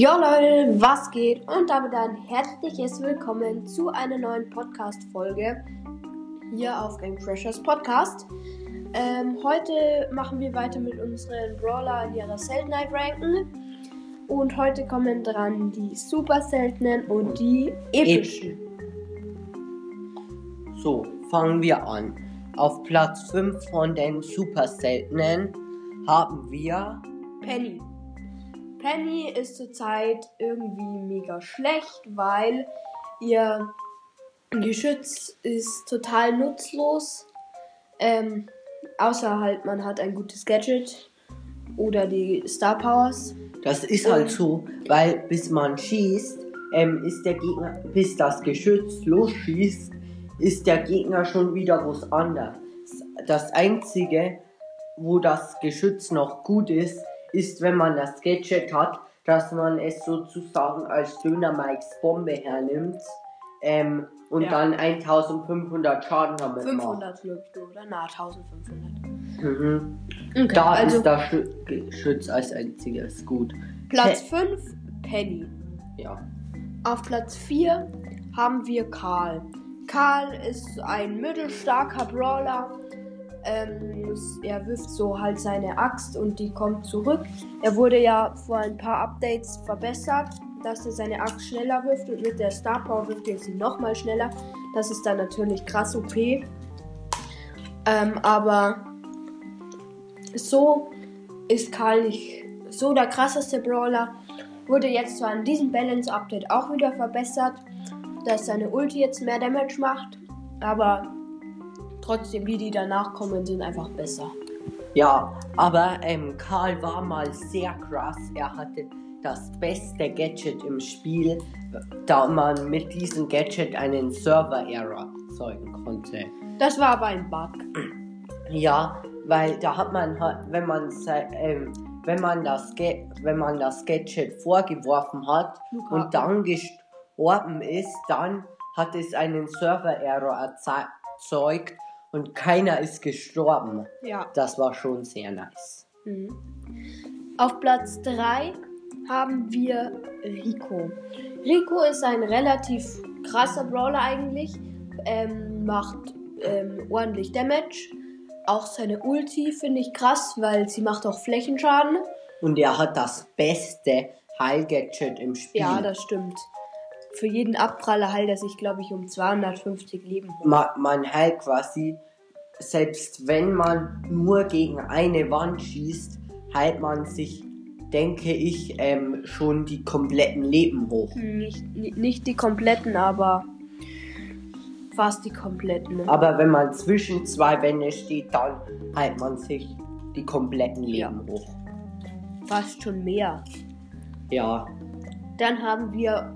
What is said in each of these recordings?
Jo Leute, was geht? Und damit ein herzliches Willkommen zu einer neuen Podcast-Folge hier auf Game Crashers Podcast. Ähm, heute machen wir weiter mit unseren Brawler in ihrer Seltenheit ranken. Und heute kommen dran die super seltenen und die epischen. So, fangen wir an. Auf Platz 5 von den super seltenen haben wir Penny. Penny ist zurzeit irgendwie mega schlecht, weil ihr Geschütz ist total nutzlos. Ähm, außer halt, man hat ein gutes Gadget oder die Star Powers. Das ist halt so, weil bis man schießt, ähm, ist der Gegner, bis das Geschütz losschießt, ist der Gegner schon wieder was anderes. Das einzige, wo das Geschütz noch gut ist, ist, wenn man das Gadget hat, dass man es sozusagen als Döner Mikes Bombe hernimmt ähm, und Ja. dann 1500 Schaden damit 500 glaubst du, oder? Na, 1500. macht. Mhm. Okay, Da also ist das Schü- Geschütz als einziges gut. Platz 5, Penny. Ja. Auf Platz 4 haben wir Karl. Karl ist ein mittelstarker Brawler. Ähm, er wirft so halt seine Axt und die kommt zurück. Er wurde ja vor ein paar Updates verbessert, dass er seine Axt schneller wirft und mit der Star Power wirft er sie nochmal schneller. Das ist dann natürlich krass OP. Ähm, aber so ist Karl nicht so der krasseste Brawler. Wurde jetzt zwar in diesem Balance Update auch wieder verbessert, dass seine Ulti jetzt mehr Damage macht, aber trotzdem die, die danach kommen, sind einfach besser. Ja, aber ähm, Karl war mal sehr krass. Er hatte das beste Gadget im Spiel, da man mit diesem Gadget einen Server-Error erzeugen konnte. Das war aber ein Bug. Ja, weil da hat man, wenn man, ähm, wenn man das, wenn man das Gadget vorgeworfen hat Luca. und dann gestorben ist, dann hat es einen Server-Error erze- erzeugt und keiner ist gestorben. Ja. Das war schon sehr nice. Mhm. Auf Platz 3 haben wir Rico. Rico ist ein relativ krasser Brawler eigentlich. Ähm, macht ähm, ordentlich Damage. Auch seine Ulti finde ich krass, weil sie macht auch Flächenschaden. Und er hat das beste Heil-Gadget im Spiel. Ja, das stimmt. Für jeden Abpraller heilt er sich, glaube ich, um 250 Leben man, man heilt quasi, selbst wenn man nur gegen eine Wand schießt, heilt man sich, denke ich, ähm, schon die kompletten Leben hoch. Nicht, ni- nicht die kompletten, aber fast die kompletten. ne? Aber wenn man zwischen zwei Wände steht, dann heilt man sich die kompletten Leben hoch. Fast schon mehr. Ja, Dann haben wir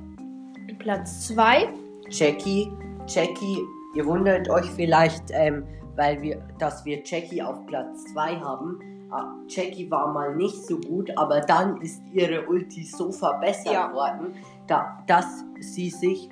Platz 2. Jackie, Jackie, ihr wundert euch vielleicht, ähm, weil wir, dass wir Jackie auf Platz 2 haben. Ah, Jackie war mal nicht so gut, aber dann ist ihre Ulti so verbessert Ja. worden, da, dass sie sich,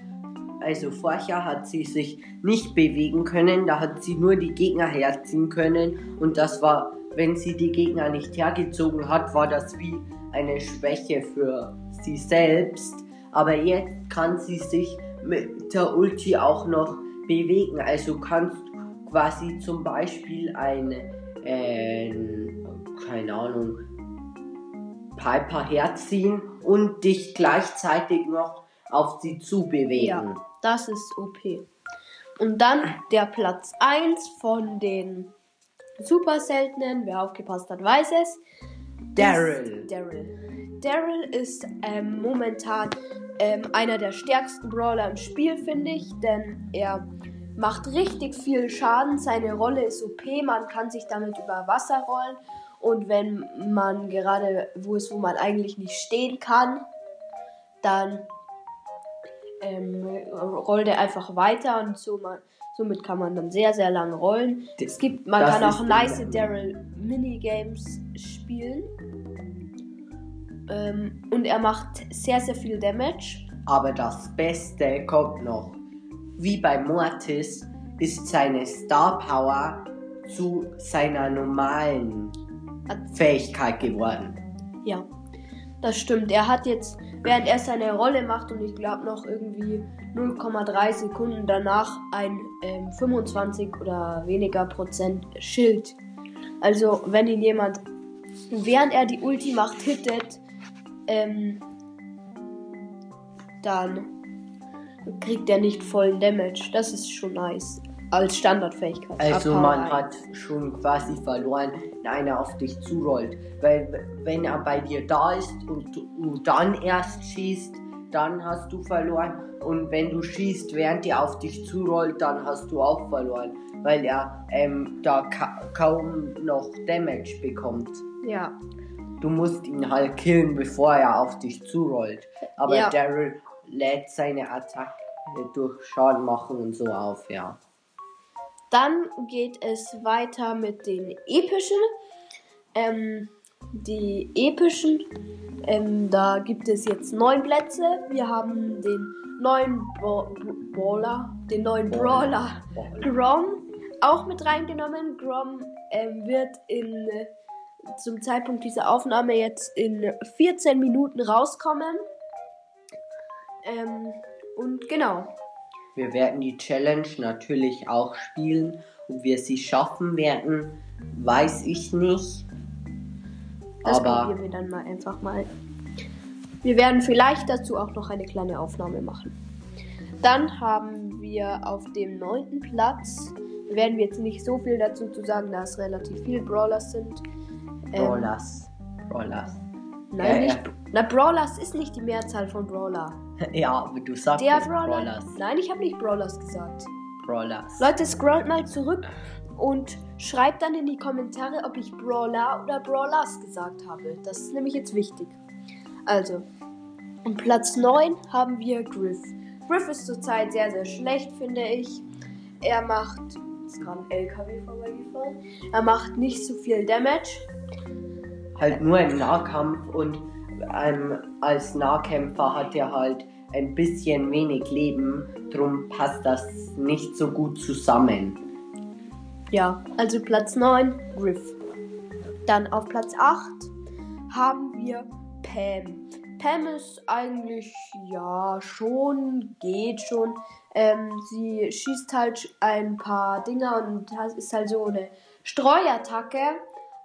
also vorher hat sie sich nicht bewegen können, da hat sie nur die Gegner herziehen können und das war, wenn sie die Gegner nicht hergezogen hat, war das wie eine Schwäche für sie selbst. Aber jetzt kann sie sich mit der Ulti auch noch bewegen. Also kannst quasi zum Beispiel eine, äh, keine Ahnung, Piper herziehen und dich gleichzeitig noch auf sie zu bewegen. Ja, das ist OP. Und dann der Platz 1 von den super seltenen. Wer aufgepasst hat, weiß es. Daryl. Daryl. Daryl ist ähm, momentan ähm, einer der stärksten Brawler im Spiel, finde ich, denn er macht richtig viel Schaden. Seine Rolle ist OP, man kann sich damit über Wasser rollen und wenn man gerade wo ist, wo man eigentlich nicht stehen kann, dann ähm, rollt er einfach weiter und so man, somit kann man dann sehr, sehr lange rollen. Es gibt, man kann auch nice Daryl Minigames spielen. Ähm, und er macht sehr, sehr viel Damage. Aber das Beste kommt noch. Wie bei Mortis ist seine Star Power zu seiner normalen Fähigkeit geworden. Ja. Das stimmt. Er hat jetzt, während er seine Rolle macht und ich glaube noch irgendwie 0,3 Sekunden danach ein ähm, 25 oder weniger Prozent Schild. Also wenn ihn jemand, während er die Ulti macht, hittet, ähm, dann kriegt er nicht vollen Damage. Das ist schon nice als Standardfähigkeit. Also man hat schon quasi verloren, wenn einer auf dich zurollt. Weil wenn er bei dir da ist und du dann erst schießt, dann hast du verloren. Und wenn du schießt, während er auf dich zurollt, dann hast du auch verloren. Weil er ähm, da ka kaum noch Damage bekommt. Ja. Du musst ihn halt killen, bevor er auf dich zurollt. Aber ja. Daryl lädt seine Attacke durch Schaden machen und so auf, ja. Dann geht es weiter mit den epischen. Ähm, die epischen, ähm, da gibt es jetzt neun Plätze. Wir haben den neuen Brawler, den neuen Brawler Grom auch mit reingenommen. Grom ähm, wird in, äh, zum Zeitpunkt dieser Aufnahme jetzt in 14 Minuten rauskommen. Ähm, und genau. Wir werden die Challenge natürlich auch spielen. Ob wir sie schaffen werden, weiß ich nicht. Das Aber probieren wir dann mal einfach mal. Wir werden vielleicht dazu auch noch eine kleine Aufnahme machen. Dann haben wir auf dem neunten Platz, werden wir jetzt nicht so viel dazu zu sagen, da es relativ viele Brawlers sind. Ähm, Brawlers. Brawlers. Nein, ja, nicht. Ja. Na, Brawlers ist nicht die Mehrzahl von Brawler. ja, aber du sagst Der Brawler. Brawlers. Nein, ich habe nicht Brawlers gesagt. Brawlers. Leute, scrollt mal zurück und schreibt dann in die Kommentare, ob ich Brawler oder Brawlers gesagt habe. Das ist nämlich jetzt wichtig. Also, um Platz 9 haben wir Griff. Griff ist zurzeit sehr, sehr schlecht, finde ich. Er macht. Ist gerade ein LKW vorbeigefahren. Er macht nicht so viel Damage halt nur im Nahkampf und ähm, als Nahkämpfer hat er halt ein bisschen wenig Leben, drum passt das nicht so gut zusammen. Ja, also Platz 9, Griff. Dann auf Platz 8 haben wir Pam. Pam ist eigentlich, ja, schon, geht schon. Ähm, sie schießt halt ein paar Dinger und ist halt so eine Streuattacke.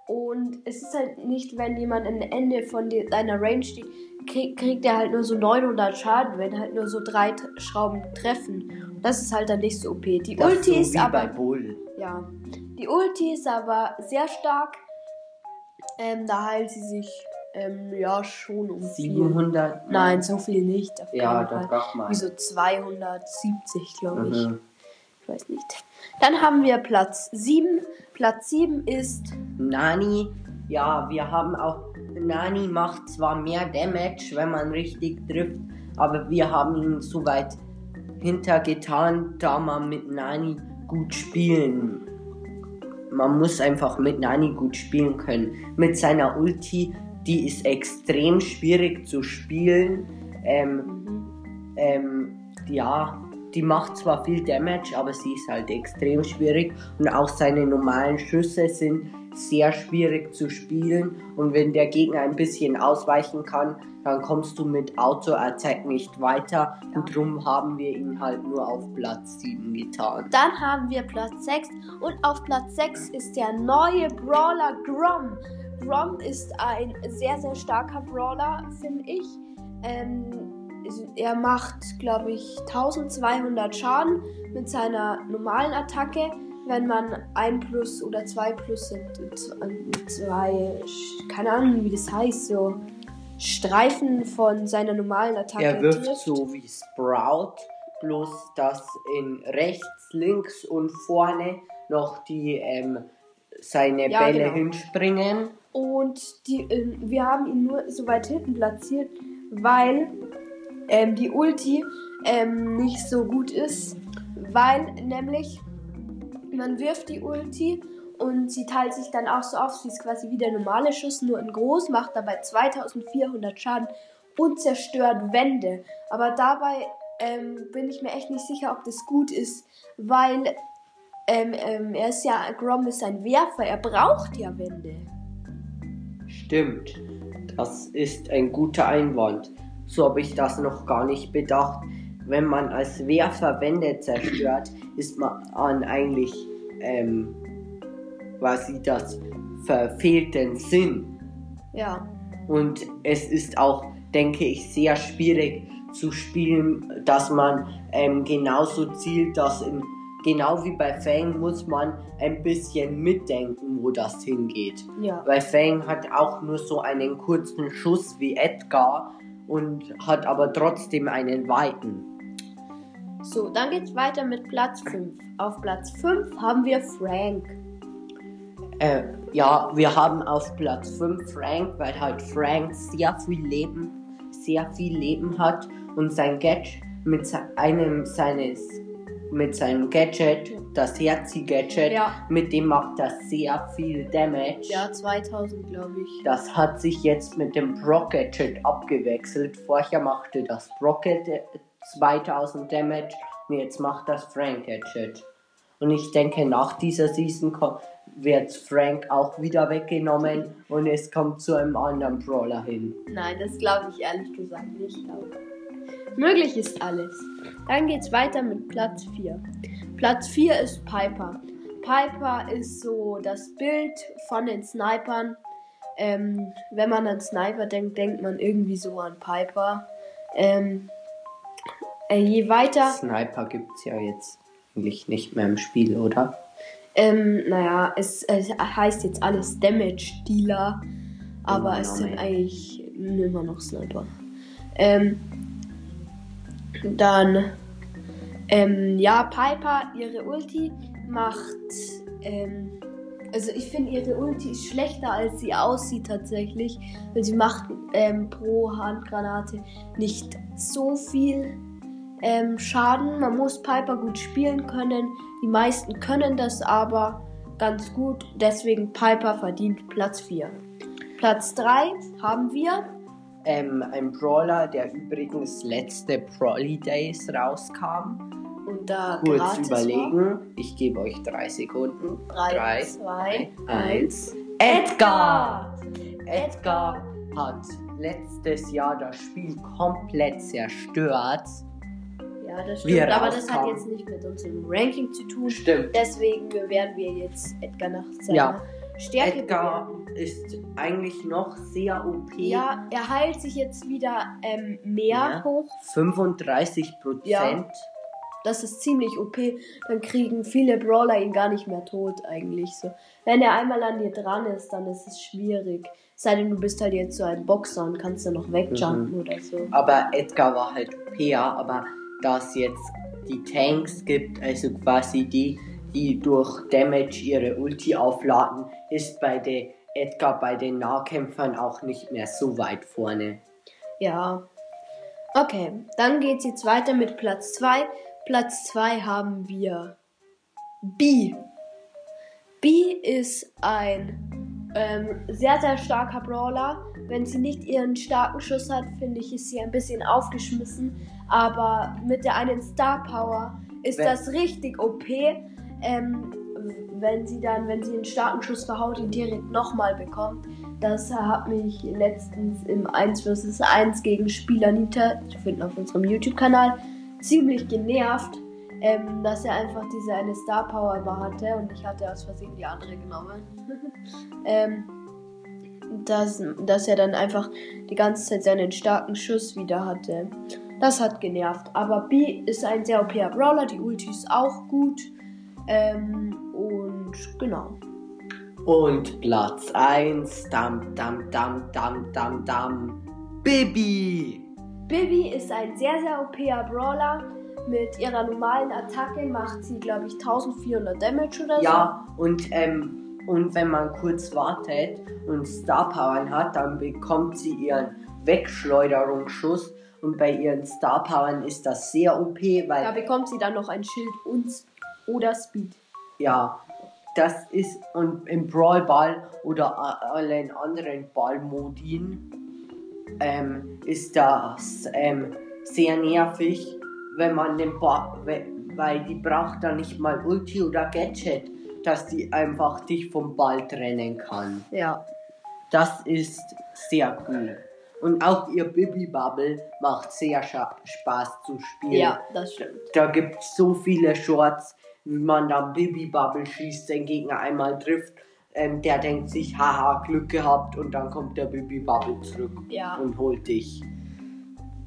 Und es ist halt nicht, wenn jemand am Ende von deiner Range steht, krieg, kriegt er halt nur so 900 Schaden, wenn halt nur so drei Schrauben treffen. Das ist halt dann nicht so OP. Die das Ulti so ist aber. Ja. Die Ulti ist aber sehr stark. Ähm, da heilt sie sich ähm, ja schon um 700. Viel. Nein, so viel nicht. ja, das braucht man. Wie so 270, glaube ich. Mhm. Weiß nicht. Dann haben wir Platz 7. Platz 7 ist Nani. Ja, wir haben auch. Nani macht zwar mehr Damage, wenn man richtig trifft, aber wir haben ihn so weit hintergetan, da man mit Nani gut spielen. Man muss einfach mit Nani gut spielen können. Mit seiner Ulti, die ist extrem schwierig zu spielen. Ähm, ähm, ja, die macht zwar viel Damage, aber sie ist halt extrem schwierig und auch seine normalen Schüsse sind sehr schwierig zu spielen und wenn der Gegner ein bisschen ausweichen kann, dann kommst du mit Auto-Attack nicht weiter und darum haben wir ihn halt nur auf Platz 7 getan. Dann haben wir Platz 6 und auf Platz 6 ist der neue Brawler Grom. Grom ist ein sehr, sehr starker Brawler, finde ich. Ähm, er macht, glaube ich, 1200 Schaden mit seiner normalen Attacke. Wenn man ein Plus oder zwei Plus sind, zwei, keine Ahnung, wie das heißt, so Streifen von seiner normalen Attacke. Er wirft trifft. so wie Sprout, bloß dass in rechts, links und vorne noch die ähm, seine ja, Bälle genau. hinspringen. Und die, äh, wir haben ihn nur so weit hinten platziert, weil ähm, die Ulti ähm, nicht so gut ist, weil nämlich man wirft die Ulti und sie teilt sich dann auch so auf, sie ist quasi wie der normale Schuss, nur in groß, macht dabei 2400 Schaden und zerstört Wände. Aber dabei ähm, bin ich mir echt nicht sicher, ob das gut ist, weil ähm, ähm, er ist ja, Grom ist ein Werfer, er braucht ja Wände. Stimmt. Das ist ein guter Einwand. So habe ich das noch gar nicht bedacht. Wenn man als Werfer Wände zerstört, ist man eigentlich ähm, quasi das verfehlten Sinn. Ja. Und es ist auch, denke ich, sehr schwierig zu spielen, dass man ähm, genauso zielt, dass in, genau wie bei Fang muss man ein bisschen mitdenken, wo das hingeht. Ja. Weil Fang hat auch nur so einen kurzen Schuss wie Edgar und hat aber trotzdem einen weiten. So, dann geht's weiter mit Platz 5. Auf Platz 5 haben wir Frank. Äh, ja, wir haben auf Platz 5 Frank, weil halt Frank sehr viel Leben, sehr viel Leben hat und sein Gadget mit se- einem seines mit seinem Gadget, das Herzi-Gadget, Ja. mit dem macht er sehr viel Damage. Ja, 2000, glaube ich. Das hat sich jetzt mit dem Brock Gadget abgewechselt. Vorher machte das Brock Gadget 2000 Damage und jetzt macht das Frank Gadget. Und ich denke, nach dieser Season wird Frank auch wieder weggenommen und es kommt zu einem anderen Brawler hin. Nein, das glaube ich ehrlich gesagt nicht. Möglich ist alles. Dann geht's weiter mit Platz 4. Platz 4 ist Piper. Piper ist so das Bild von den Snipern. Ähm, wenn man an Sniper denkt, denkt man irgendwie so an Piper. Ähm, äh, je weiter, Sniper gibt es ja jetzt eigentlich nicht mehr im Spiel, oder? ähm, naja, es, es heißt jetzt alles Damage Dealer, aber Immer es sind eigentlich immer noch Sniper. Ähm, dann, ähm, ja, Piper, ihre Ulti macht, ähm, also ich finde ihre Ulti ist schlechter, als sie aussieht tatsächlich, weil sie macht ähm, pro Handgranate nicht so viel ähm, Schaden. Man muss Piper gut spielen können. Die meisten können das aber ganz gut. Deswegen Piper verdient Platz 4. Platz 3 haben wir. Ähm, ein Brawler, der übrigens letzte Prolly Days rauskam. Und da Kurz überlegen. Ich gebe euch drei Sekunden. War. 3, Drei, 2, eins. 1. Edgar! Edgar hat letztes Jahr das Spiel komplett zerstört. Ja, das stimmt. Aber das hat jetzt nicht mit unserem Ranking zu tun. Stimmt. Deswegen werden wir jetzt Edgar nach seiner Ja. Stärke Edgar bewerten. ist eigentlich noch sehr OP. Ja, er heilt sich jetzt wieder ähm, mehr Ja. hoch. 35 Prozent. Ja. Das ist ziemlich OP. Dann kriegen viele Brawler ihn gar nicht mehr tot eigentlich so. Wenn er einmal an dir dran ist, dann ist es schwierig. Sei denn, du bist halt jetzt so ein Boxer und kannst dann noch wegjumpen Mhm. oder so. Aber Edgar war halt OP, ja, aber da es jetzt die Tanks gibt, also quasi die, die durch Damage ihre Ulti aufladen, ist bei der Edgar bei den Nahkämpfern auch nicht mehr so weit vorne. Ja. Okay, dann geht's jetzt weiter mit Platz 2. Platz 2 haben wir B. B ist ein ähm, sehr, sehr starker Brawler. Wenn sie nicht ihren starken Schuss hat, finde ich, ist sie ein bisschen aufgeschmissen. Aber mit der einen Star Power ist Wenn- das richtig OP. Ähm, wenn sie dann, wenn sie einen starken Schuss verhaut, ihn direkt nochmal bekommt. Das hat mich letztens im 1 vs 1 gegen Spielanita, zu finden auf unserem YouTube-Kanal, ziemlich genervt, ähm, dass er einfach diese eine Star Power immer hatte und ich hatte aus Versehen die andere genommen. ähm, dass, dass er dann einfach die ganze Zeit seinen starken Schuss wieder hatte. Das hat genervt. Aber B ist ein sehr OP Brawler, die Ulti ist auch gut. Ähm, und genau. Und Platz 1, dam, dam, dam, dam, dam, dam, Bibi! Bibi ist ein sehr, sehr OP Brawler. Mit ihrer normalen Attacke macht sie, glaube ich, 1400 Damage oder so. Ja, und, ähm, und wenn man kurz wartet und Star Powern hat, dann bekommt sie ihren Wegschleuderungsschuss. Und bei ihren Star Powern ist das sehr OP, weil Da bekommt sie dann noch ein Schild und oder Speed. Ja, das ist und im Brawl Ball oder allen anderen Ballmodien ähm, ist das ähm, sehr nervig, wenn man den Ball, we- weil die braucht dann nicht mal Ulti oder Gadget, dass die einfach dich vom Ball trennen kann. Ja. Das ist sehr cool. Und auch ihr Bibi Bubble macht sehr Spaß zu spielen. Ja, das stimmt. Da gibt es so viele Shorts, wie man da Bibi Bubble schießt, den Gegner einmal trifft. Ähm, der denkt sich, haha, Glück gehabt und dann kommt der Bibi Bubble zurück Ja. und holt dich.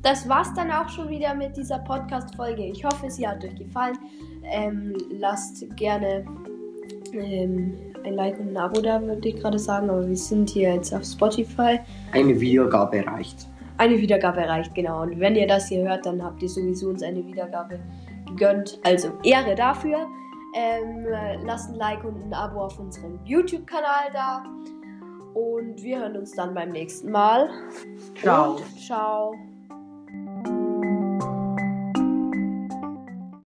Das war's dann auch schon wieder mit dieser Podcast-Folge. Ich hoffe, sie hat euch gefallen. Ähm, lasst gerne ähm, ein Like und ein Abo da, würde ich gerade sagen. Aber wir sind hier jetzt auf Spotify. Eine Wiedergabe reicht. Eine Wiedergabe reicht, genau. Und wenn ihr das hier hört, dann habt ihr sowieso uns eine Wiedergabe gegönnt. Also Ehre dafür. Ähm, lasst ein Like und ein Abo auf unserem YouTube-Kanal da. Und wir hören uns dann beim nächsten Mal. Ciao. Und ciao.